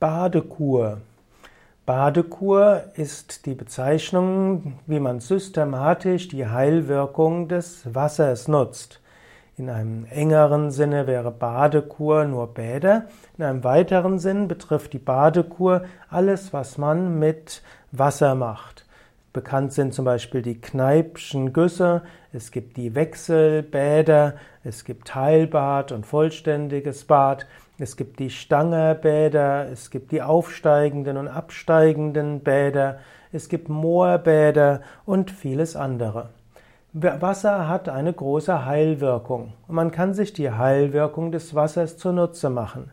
Badekur. Badekur ist die Bezeichnung, wie man systematisch die Heilwirkung des Wassers nutzt. In einem engeren Sinne wäre Badekur nur Bäder. In einem weiteren Sinn betrifft die Badekur alles, was man mit Wasser macht. Bekannt sind zum Beispiel die Kneipschen Güsse, es gibt die Wechselbäder, es gibt Heilbad und vollständiges Bad. Es gibt die Stangerbäder, es gibt die aufsteigenden und absteigenden Bäder, es gibt Moorbäder und vieles andere. Wasser hat eine große Heilwirkung und man kann sich die Heilwirkung des Wassers zunutze machen.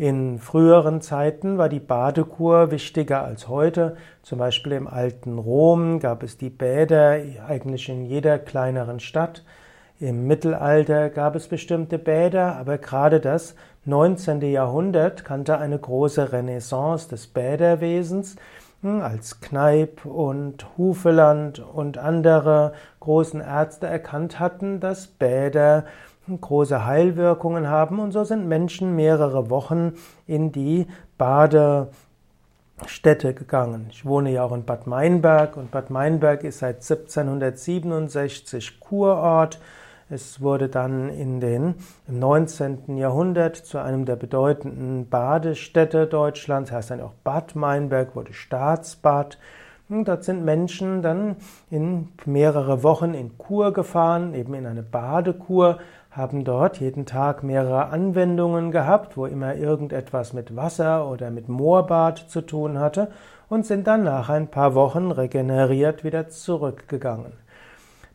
In früheren Zeiten war die Badekur wichtiger als heute. Zum Beispiel im alten Rom gab es die Bäder eigentlich in jeder kleineren Stadt. Im Mittelalter gab es bestimmte Bäder, aber gerade das 19. Jahrhundert kannte eine große Renaissance des Bäderwesens, hm, als Kneipp und Hufeland und andere großen Ärzte erkannt hatten, dass Bäder große Heilwirkungen haben und so sind Menschen mehrere Wochen in die Badestätte gegangen. Ich wohne ja auch in Bad Meinberg und Bad Meinberg ist seit 1767 Kurort es wurde dann in den, im 19. Jahrhundert zu einem der bedeutenden Badestädte Deutschlands, heißt dann auch Bad Meinberg, wurde Staatsbad. Und dort sind Menschen dann in mehrere Wochen in Kur gefahren, eben in eine Badekur, haben dort jeden Tag mehrere Anwendungen gehabt, wo immer irgendetwas mit Wasser oder mit Moorbad zu tun hatte und sind dann nach ein paar Wochen regeneriert wieder zurückgegangen.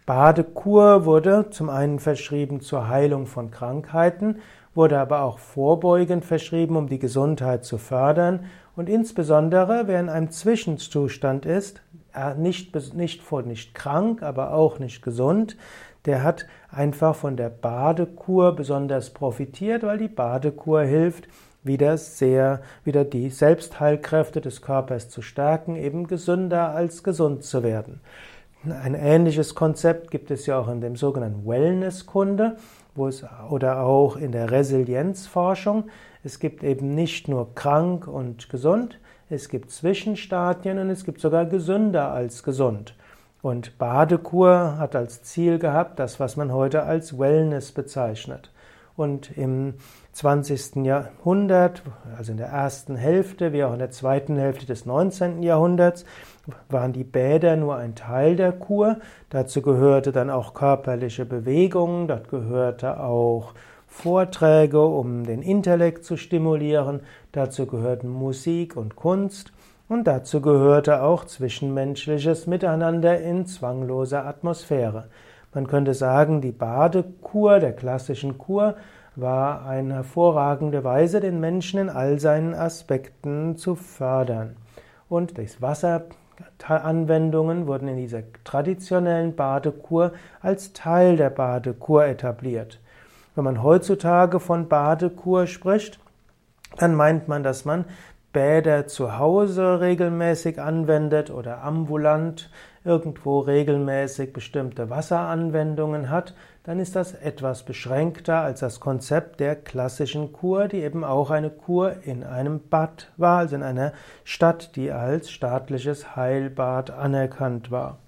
Badekur wurde zum einen verschrieben zur Heilung von Krankheiten, wurde aber auch vorbeugend verschrieben, um die Gesundheit zu fördern und insbesondere wer in einem Zwischenzustand ist, nicht, nicht, nicht krank, aber auch nicht gesund, der hat einfach von der Badekur besonders profitiert, weil die Badekur hilft, wieder sehr, wieder die Selbstheilkräfte des Körpers zu stärken, eben gesünder als gesund zu werden. Ein ähnliches Konzept gibt es ja auch in dem sogenannten Wellnesskunde, wo oder auch in der Resilienzforschung. Es gibt eben nicht nur krank und gesund, es gibt Zwischenstadien und es gibt sogar gesünder als gesund. Und Badekur hat als Ziel gehabt, das, was man heute als Wellness bezeichnet. Und im 20. Jahrhundert, also in der ersten Hälfte, wie auch in der zweiten Hälfte des 19. Jahrhunderts, waren die Bäder nur ein Teil der Kur. Dazu gehörte dann auch körperliche Bewegung, dort gehörte auch Vorträge, um den Intellekt zu stimulieren, dazu gehörten Musik und Kunst und dazu gehörte auch zwischenmenschliches Miteinander in zwangloser Atmosphäre. Man könnte sagen, die Badekur der klassischen Kur war eine hervorragende Weise, den Menschen in all seinen Aspekten zu fördern. Und durch Wasseranwendungen wurden in dieser traditionellen Badekur als Teil der Badekur etabliert. Wenn man heutzutage von Badekur spricht, dann meint man, dass man Bäder zu Hause regelmäßig anwendet oder ambulant irgendwo regelmäßig bestimmte Wasseranwendungen hat, dann ist das etwas beschränkter als das Konzept der klassischen Kur, die eben auch eine Kur in einem Bad war, also in einer Stadt, die als staatliches Heilbad anerkannt war.